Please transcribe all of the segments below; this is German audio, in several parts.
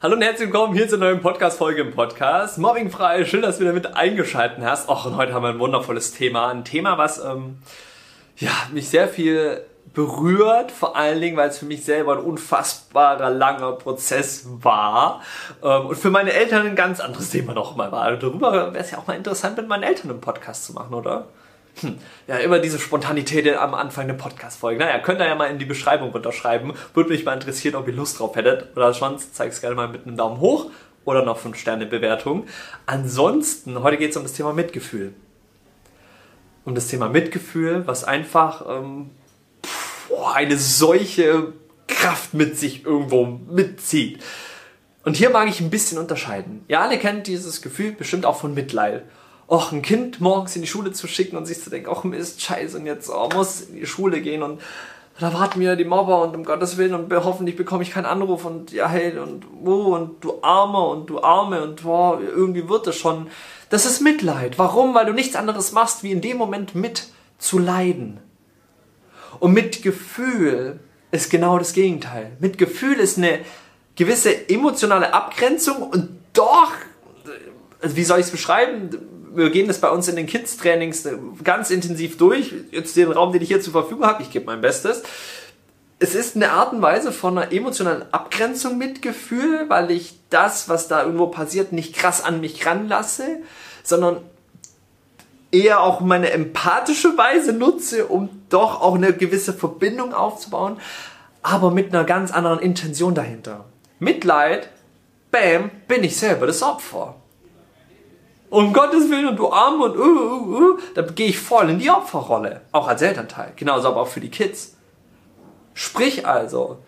Hallo und herzlich willkommen hier zur neuen Podcast-Folge im Podcast. Mobbingfrei, schön, dass du wieder mit eingeschaltet hast. Och, und heute haben wir ein wundervolles Thema. Ein Thema, was ähm, ja, mich sehr viel berührt, vor allen Dingen, weil es für mich selber ein unfassbarer langer Prozess war ähm, und für meine Eltern ein ganz anderes Thema nochmal war. Darüber wäre es ja auch mal interessant, mit meinen Eltern einen Podcast zu machen, oder? Hm. Ja, immer diese Spontanität am Anfang der Podcast-Folge. Naja, könnt ihr ja mal in die Beschreibung runterschreiben. Würde mich mal interessieren, ob ihr Lust drauf hättet. Oder sonst zeigt es gerne mal mit einem Daumen hoch oder noch 5 Sterne Bewertung. Ansonsten, heute geht es um das Thema Mitgefühl. Um das Thema Mitgefühl, was einfach ähm, boah, eine solche Kraft mit sich irgendwo mitzieht. Und hier mag ich ein bisschen unterscheiden. Ihr alle kennt dieses Gefühl bestimmt auch von Mitleid. Och, ein Kind morgens in die Schule zu schicken und sich zu denken, ach Mist, scheiße, und jetzt oh, muss in die Schule gehen und da warten mir die Mobber und um Gottes Willen und hoffentlich bekomme ich keinen Anruf und ja, hey, und oh, und du Arme und du Arme und oh, irgendwie wird es schon. Das ist Mitleid. Warum? Weil du nichts anderes machst, wie in dem Moment mit zu leiden. Und Mitgefühl ist genau das Gegenteil. Mitgefühl ist eine gewisse emotionale Abgrenzung und doch, also wie soll ich es beschreiben? Wir gehen das bei uns in den Kids-Trainings ganz intensiv durch. Jetzt den Raum, den ich hier zur Verfügung habe, ich gebe mein Bestes. Es ist eine Art und Weise von einer emotionalen Abgrenzung mit Gefühl, weil ich das, was da irgendwo passiert, nicht krass an mich ranlasse, sondern eher auch meine empathische Weise nutze, um doch auch eine gewisse Verbindung aufzubauen, aber mit einer ganz anderen Intention dahinter. Mitleid, bam, bin ich selber das Opfer. Um Gottes Willen und du Arme und uh, uh, uh, da gehe ich voll in die Opferrolle, auch als Elternteil, genauso aber auch für die Kids. Sprich also,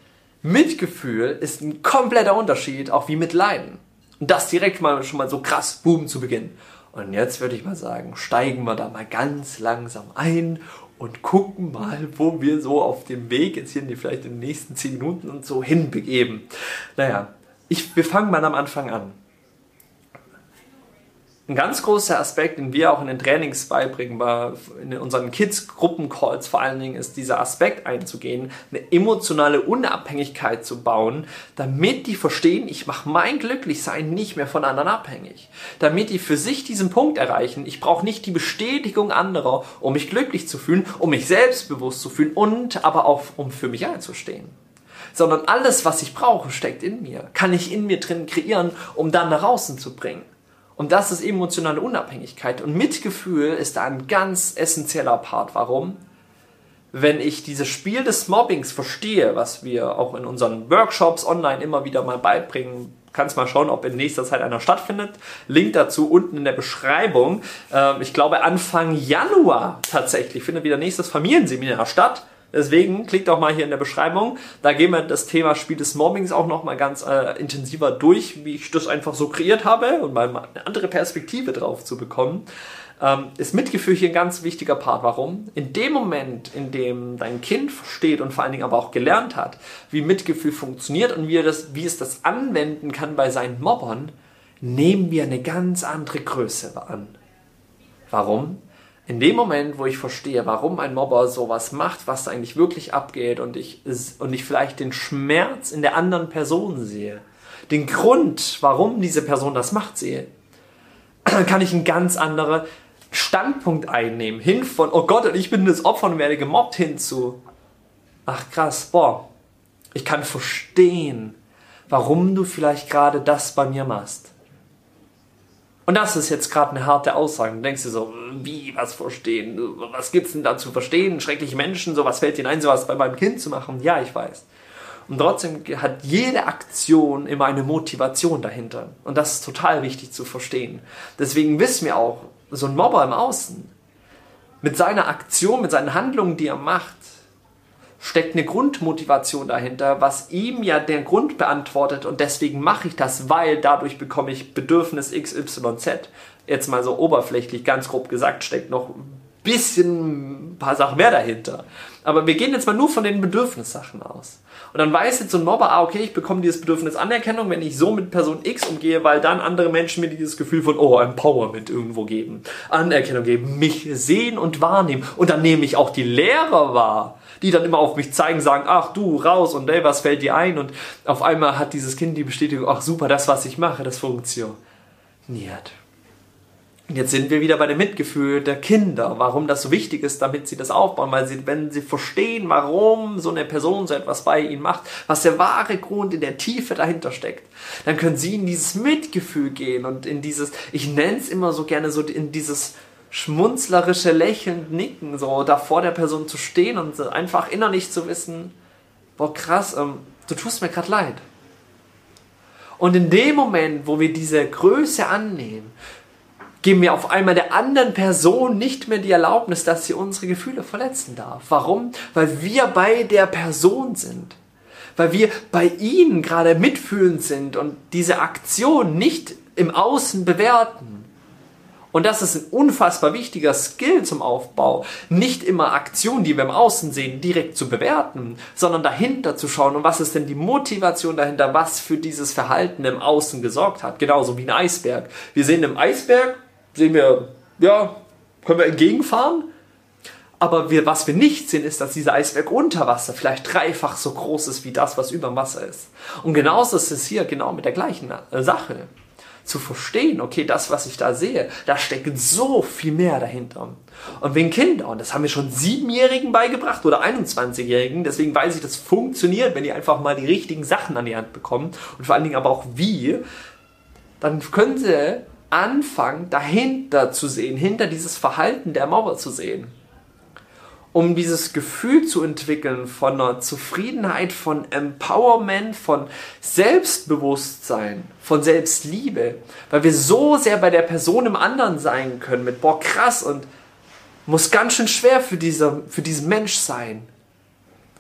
Mitgefühl ist ein kompletter Unterschied, auch wie Mitleiden. Und das direkt mal schon mal so krass, boom, zu Beginn. Und jetzt würde ich mal sagen, steigen wir da mal ganz langsam ein und gucken mal, wo wir so auf dem Weg jetzt hier in die, vielleicht in den nächsten 10 Minuten und so hinbegeben. Naja, ich, wir fangen mal am Anfang an. Ein ganz großer Aspekt, den wir auch in den Trainings beibringen, war in unseren Kids-Gruppencalls vor allen Dingen, ist dieser Aspekt einzugehen, eine emotionale Unabhängigkeit zu bauen, damit die verstehen, ich mache mein Glücklichsein nicht mehr von anderen abhängig. Damit die für sich diesen Punkt erreichen, ich brauche nicht die Bestätigung anderer, um mich glücklich zu fühlen, um mich selbstbewusst zu fühlen und aber auch um für mich einzustehen sondern alles, was ich brauche, steckt in mir. Kann ich in mir drin kreieren, um dann nach außen zu bringen. Und das ist emotionale Unabhängigkeit. Und Mitgefühl ist da ein ganz essentieller Part. Warum? Wenn ich dieses Spiel des Mobbings verstehe, was wir auch in unseren Workshops online immer wieder mal beibringen, kannst mal schauen, ob in nächster Zeit einer stattfindet. Link dazu unten in der Beschreibung. Ähm, ich glaube Anfang Januar tatsächlich findet wieder nächstes Familienseminar statt. Deswegen klickt auch mal hier in der Beschreibung. Da gehen wir das Thema Spiel des Mobbings auch noch mal ganz äh, intensiver durch, wie ich das einfach so kreiert habe und mal eine andere Perspektive drauf zu bekommen. Ähm, ist Mitgefühl hier ein ganz wichtiger Part. Warum? In dem Moment, in dem dein Kind versteht und vor allen Dingen aber auch gelernt hat, wie Mitgefühl funktioniert und wie, das, wie es das anwenden kann bei seinen Mobbern, nehmen wir eine ganz andere Größe an. Warum? In dem Moment, wo ich verstehe, warum ein Mobber sowas macht, was eigentlich wirklich abgeht und ich, und ich vielleicht den Schmerz in der anderen Person sehe, den Grund, warum diese Person das macht, sehe, kann ich einen ganz anderen Standpunkt einnehmen. Hin von, oh Gott, ich bin das Opfer und werde gemobbt, hin zu, ach krass, boah, ich kann verstehen, warum du vielleicht gerade das bei mir machst. Und das ist jetzt gerade eine harte Aussage. Du denkst dir so, wie, was verstehen? Was gibt's denn da zu verstehen? Schreckliche Menschen, sowas fällt dir ein, sowas bei meinem Kind zu machen? Ja, ich weiß. Und trotzdem hat jede Aktion immer eine Motivation dahinter. Und das ist total wichtig zu verstehen. Deswegen wissen wir auch, so ein Mobber im Außen, mit seiner Aktion, mit seinen Handlungen, die er macht, steckt eine Grundmotivation dahinter, was ihm ja der Grund beantwortet und deswegen mache ich das, weil dadurch bekomme ich Bedürfnis XYZ. Jetzt mal so oberflächlich, ganz grob gesagt, steckt noch bisschen ein paar Sachen mehr dahinter. Aber wir gehen jetzt mal nur von den Bedürfnissachen aus. Und dann weiß jetzt so ein Mobber, ah, okay, ich bekomme dieses Bedürfnis Anerkennung, wenn ich so mit Person X umgehe, weil dann andere Menschen mir dieses Gefühl von, oh, Empowerment irgendwo geben, Anerkennung geben, mich sehen und wahrnehmen. Und dann nehme ich auch die Lehrer wahr, die dann immer auf mich zeigen, sagen, ach du, raus und ey, was fällt dir ein? Und auf einmal hat dieses Kind die Bestätigung, ach super, das, was ich mache, das funktioniert. Jetzt sind wir wieder bei dem Mitgefühl der Kinder, warum das so wichtig ist, damit sie das aufbauen, weil sie, wenn sie verstehen, warum so eine Person so etwas bei ihnen macht, was der wahre Grund in der Tiefe dahinter steckt, dann können sie in dieses Mitgefühl gehen und in dieses, ich nenne es immer so gerne so in dieses schmunzlerische lächelnd nicken, so da vor der Person zu stehen und einfach innerlich zu wissen, boah krass, ähm, du tust mir gerade leid. Und in dem Moment, wo wir diese Größe annehmen, geben wir auf einmal der anderen Person nicht mehr die Erlaubnis, dass sie unsere Gefühle verletzen darf. Warum? Weil wir bei der Person sind. Weil wir bei ihnen gerade mitfühlend sind und diese Aktion nicht im Außen bewerten. Und das ist ein unfassbar wichtiger Skill zum Aufbau. Nicht immer Aktionen, die wir im Außen sehen, direkt zu bewerten, sondern dahinter zu schauen, und was ist denn die Motivation dahinter, was für dieses Verhalten im Außen gesorgt hat. Genauso wie ein Eisberg. Wir sehen im Eisberg, sehen wir, ja, können wir entgegenfahren. Aber wir, was wir nicht sehen, ist, dass dieser Eisberg unter Wasser vielleicht dreifach so groß ist wie das, was über Wasser ist. Und genauso ist es hier genau mit der gleichen äh, Sache. Zu verstehen, okay, das, was ich da sehe, da steckt so viel mehr dahinter. Und wenn Kinder, und das haben wir schon Siebenjährigen beigebracht oder 21-Jährigen, deswegen weiß ich, das funktioniert, wenn die einfach mal die richtigen Sachen an die Hand bekommen und vor allen Dingen aber auch wie, dann können sie anfangen, dahinter zu sehen, hinter dieses Verhalten der Mauer zu sehen. Um dieses Gefühl zu entwickeln von einer Zufriedenheit, von Empowerment, von Selbstbewusstsein, von Selbstliebe. Weil wir so sehr bei der Person im anderen sein können, mit boah, krass und muss ganz schön schwer für, diese, für diesen Mensch sein.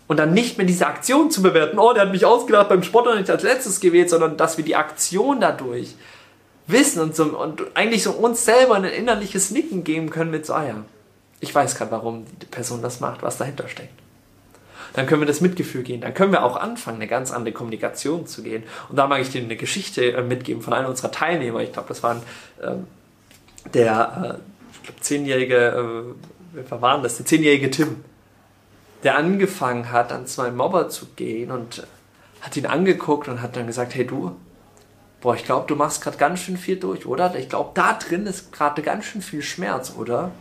Und dann nicht mehr diese Aktion zu bewerten, oh, der hat mich ausgedacht beim Sport und nicht als letztes gewählt, sondern dass wir die Aktion dadurch wissen und, so, und eigentlich so uns selber ein innerliches Nicken geben können mit so, ah ja, ich weiß gerade, warum die Person das macht, was dahinter steckt. Dann können wir das Mitgefühl gehen. Dann können wir auch anfangen, eine ganz andere Kommunikation zu gehen. Und da mag ich dir eine Geschichte äh, mitgeben von einem unserer Teilnehmer. Ich glaube, das war ähm, der, äh, ich glaube, zehnjährige, äh, wer war das? Der zehnjährige Tim, der angefangen hat, an zwei Mobber zu gehen und hat ihn angeguckt und hat dann gesagt, hey du, boah, ich glaube, du machst gerade ganz schön viel durch, oder? Ich glaube, da drin ist gerade ganz schön viel Schmerz, oder?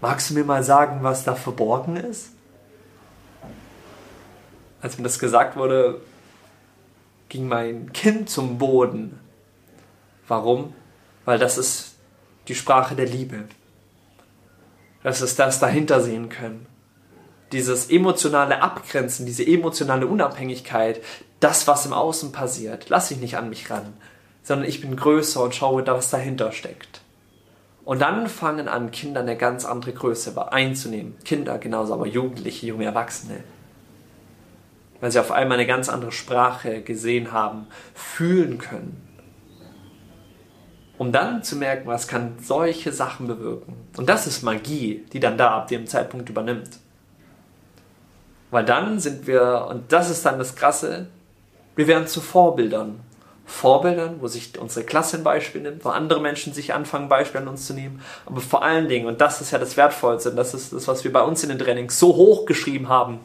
Magst du mir mal sagen, was da verborgen ist? Als mir das gesagt wurde, ging mein Kind zum Boden. Warum? Weil das ist die Sprache der Liebe. Das ist das dahinter sehen können. Dieses emotionale Abgrenzen, diese emotionale Unabhängigkeit, das, was im Außen passiert. Lass dich nicht an mich ran, sondern ich bin größer und schaue, was dahinter steckt. Und dann fangen an, Kinder eine ganz andere Größe einzunehmen. Kinder genauso, aber Jugendliche, junge Erwachsene. Weil sie auf einmal eine ganz andere Sprache gesehen haben, fühlen können. Um dann zu merken, was kann solche Sachen bewirken. Und das ist Magie, die dann da ab dem Zeitpunkt übernimmt. Weil dann sind wir, und das ist dann das Krasse, wir werden zu Vorbildern. Vorbildern, wo sich unsere Klasse ein Beispiel nimmt, wo andere Menschen sich anfangen, Beispiele an uns zu nehmen. Aber vor allen Dingen, und das ist ja das Wertvollste, und das ist das, was wir bei uns in den Trainings so hoch geschrieben haben,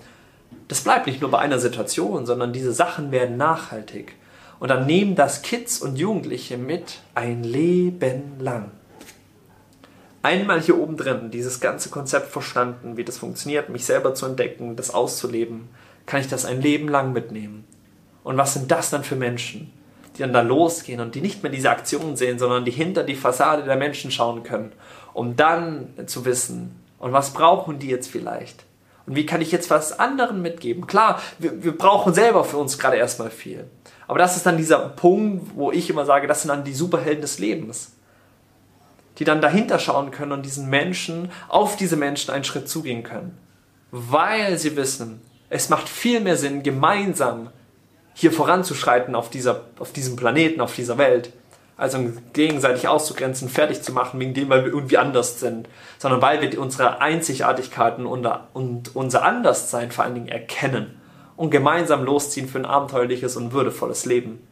das bleibt nicht nur bei einer Situation, sondern diese Sachen werden nachhaltig. Und dann nehmen das Kids und Jugendliche mit ein Leben lang. Einmal hier oben drin dieses ganze Konzept verstanden, wie das funktioniert, mich selber zu entdecken, das auszuleben, kann ich das ein Leben lang mitnehmen. Und was sind das dann für Menschen, die dann da losgehen und die nicht mehr diese Aktionen sehen, sondern die hinter die Fassade der Menschen schauen können, um dann zu wissen, und was brauchen die jetzt vielleicht? Und wie kann ich jetzt was anderen mitgeben? Klar, wir, wir brauchen selber für uns gerade erstmal viel. Aber das ist dann dieser Punkt, wo ich immer sage, das sind dann die Superhelden des Lebens. Die dann dahinter schauen können und diesen Menschen, auf diese Menschen einen Schritt zugehen können. Weil sie wissen, es macht viel mehr Sinn, gemeinsam hier voranzuschreiten auf, dieser, auf diesem Planeten, auf dieser Welt, also gegenseitig auszugrenzen, fertig zu machen, wegen dem, weil wir irgendwie anders sind, sondern weil wir unsere Einzigartigkeiten und, und unser Anderssein vor allen Dingen erkennen und gemeinsam losziehen für ein abenteuerliches und würdevolles Leben.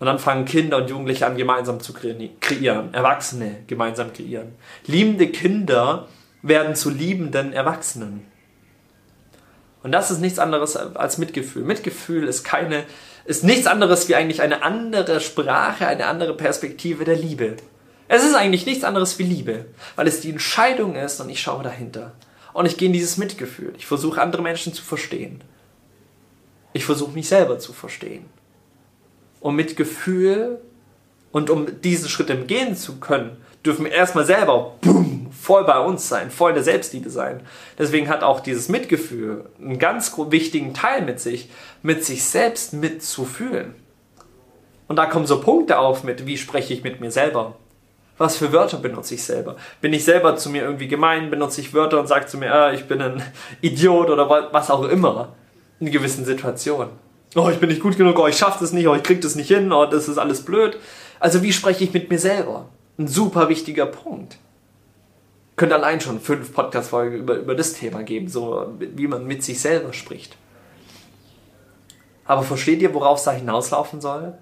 Und dann fangen Kinder und Jugendliche an, gemeinsam zu kreieren, Erwachsene gemeinsam kreieren. Liebende Kinder werden zu liebenden Erwachsenen. Und das ist nichts anderes als Mitgefühl. Mitgefühl ist keine ist nichts anderes wie eigentlich eine andere Sprache, eine andere Perspektive der Liebe. Es ist eigentlich nichts anderes wie Liebe, weil es die Entscheidung ist und ich schaue dahinter. Und ich gehe in dieses Mitgefühl. Ich versuche andere Menschen zu verstehen. Ich versuche mich selber zu verstehen. Und mit Gefühl und um diesen Schritt gehen zu können, dürfen wir erstmal selber boom, voll bei uns sein, voll in der Selbstliebe sein. Deswegen hat auch dieses Mitgefühl einen ganz wichtigen Teil mit sich, mit sich selbst mitzufühlen. Und da kommen so Punkte auf mit, wie spreche ich mit mir selber? Was für Wörter benutze ich selber? Bin ich selber zu mir irgendwie gemein? Benutze ich Wörter und sage zu mir, ah, ich bin ein Idiot oder was auch immer in gewissen Situationen? Oh, ich bin nicht gut genug, oh, ich schaffe das nicht, oh, ich kriege das nicht hin, oh, das ist alles blöd. Also wie spreche ich mit mir selber? Ein super wichtiger Punkt. Könnte allein schon fünf Podcast-Folgen über, über das Thema geben, so wie man mit sich selber spricht. Aber versteht ihr, worauf es da hinauslaufen soll?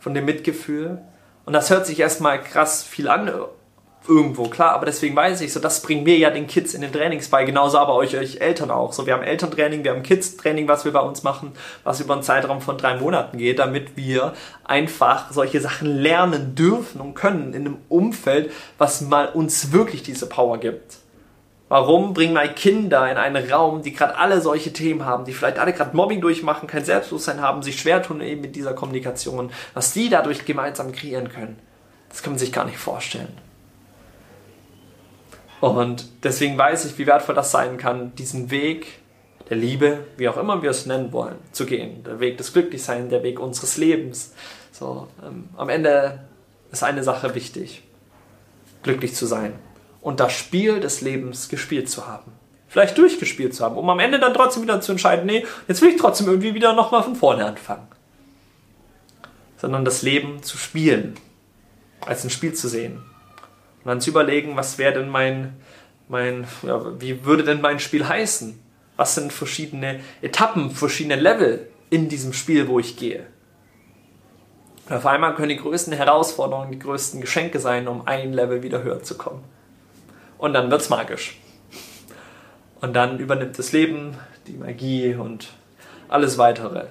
Von dem Mitgefühl? Und das hört sich erstmal krass viel an, irgendwo, klar, aber deswegen weiß ich so, das bringen wir ja den Kids in den Trainings bei, genauso aber euch, euch Eltern auch. So, wir haben Elterntraining, wir haben Kids-Training, was wir bei uns machen, was über einen Zeitraum von drei Monaten geht, damit wir einfach solche Sachen lernen dürfen und können in einem Umfeld, was mal uns wirklich diese Power gibt. Warum bringen wir Kinder in einen Raum, die gerade alle solche Themen haben, die vielleicht alle gerade Mobbing durchmachen, kein Selbstbewusstsein haben, sich schwer tun eben mit dieser Kommunikation, was die dadurch gemeinsam kreieren können? Das kann man sich gar nicht vorstellen. Und deswegen weiß ich, wie wertvoll das sein kann, diesen Weg der Liebe, wie auch immer wir es nennen wollen, zu gehen. Der Weg des Glücklichseins, der Weg unseres Lebens. So, ähm, am Ende ist eine Sache wichtig: glücklich zu sein und das Spiel des Lebens gespielt zu haben. Vielleicht durchgespielt zu haben, um am Ende dann trotzdem wieder zu entscheiden, nee, jetzt will ich trotzdem irgendwie wieder nochmal von vorne anfangen. Sondern das Leben zu spielen, als ein Spiel zu sehen und dann zu überlegen, was wäre denn mein, mein ja, wie würde denn mein Spiel heißen? Was sind verschiedene Etappen, verschiedene Level in diesem Spiel, wo ich gehe? Und auf einmal können die größten Herausforderungen, die größten Geschenke sein, um ein Level wieder höher zu kommen. Und dann wird's magisch. Und dann übernimmt das Leben, die Magie und alles weitere.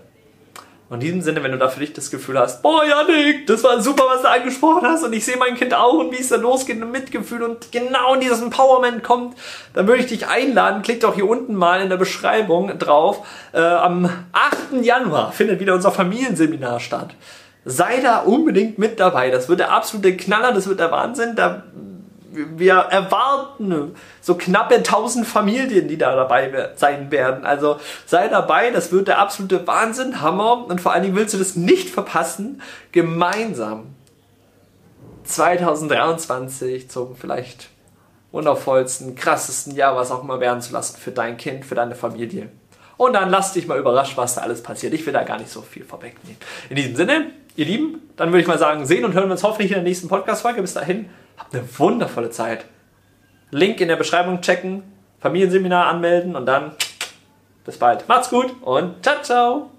Und in diesem Sinne, wenn du da für dich das Gefühl hast, boah, Janik, das war super, was du angesprochen hast und ich sehe mein Kind auch und wie es da losgeht und Mitgefühl und genau in dieses Empowerment kommt, dann würde ich dich einladen, klick doch hier unten mal in der Beschreibung drauf. Äh, am 8. Januar findet wieder unser Familienseminar statt. Sei da unbedingt mit dabei. Das wird der absolute Knaller, das wird der Wahnsinn. Da wir erwarten so knappe 1000 Familien, die da dabei sein werden. Also sei dabei, das wird der absolute Wahnsinn, Hammer. Und vor allen Dingen willst du das nicht verpassen, gemeinsam 2023 zum vielleicht wundervollsten, krassesten Jahr, was auch immer werden zu lassen für dein Kind, für deine Familie. Und dann lass dich mal überraschen, was da alles passiert. Ich will da gar nicht so viel vorwegnehmen. In diesem Sinne, ihr Lieben, dann würde ich mal sagen, sehen und hören wir uns hoffentlich in der nächsten Podcast-Folge. Bis dahin, Habt eine wundervolle Zeit. Link in der Beschreibung checken, Familienseminar anmelden und dann bis bald. Macht's gut und ciao, ciao.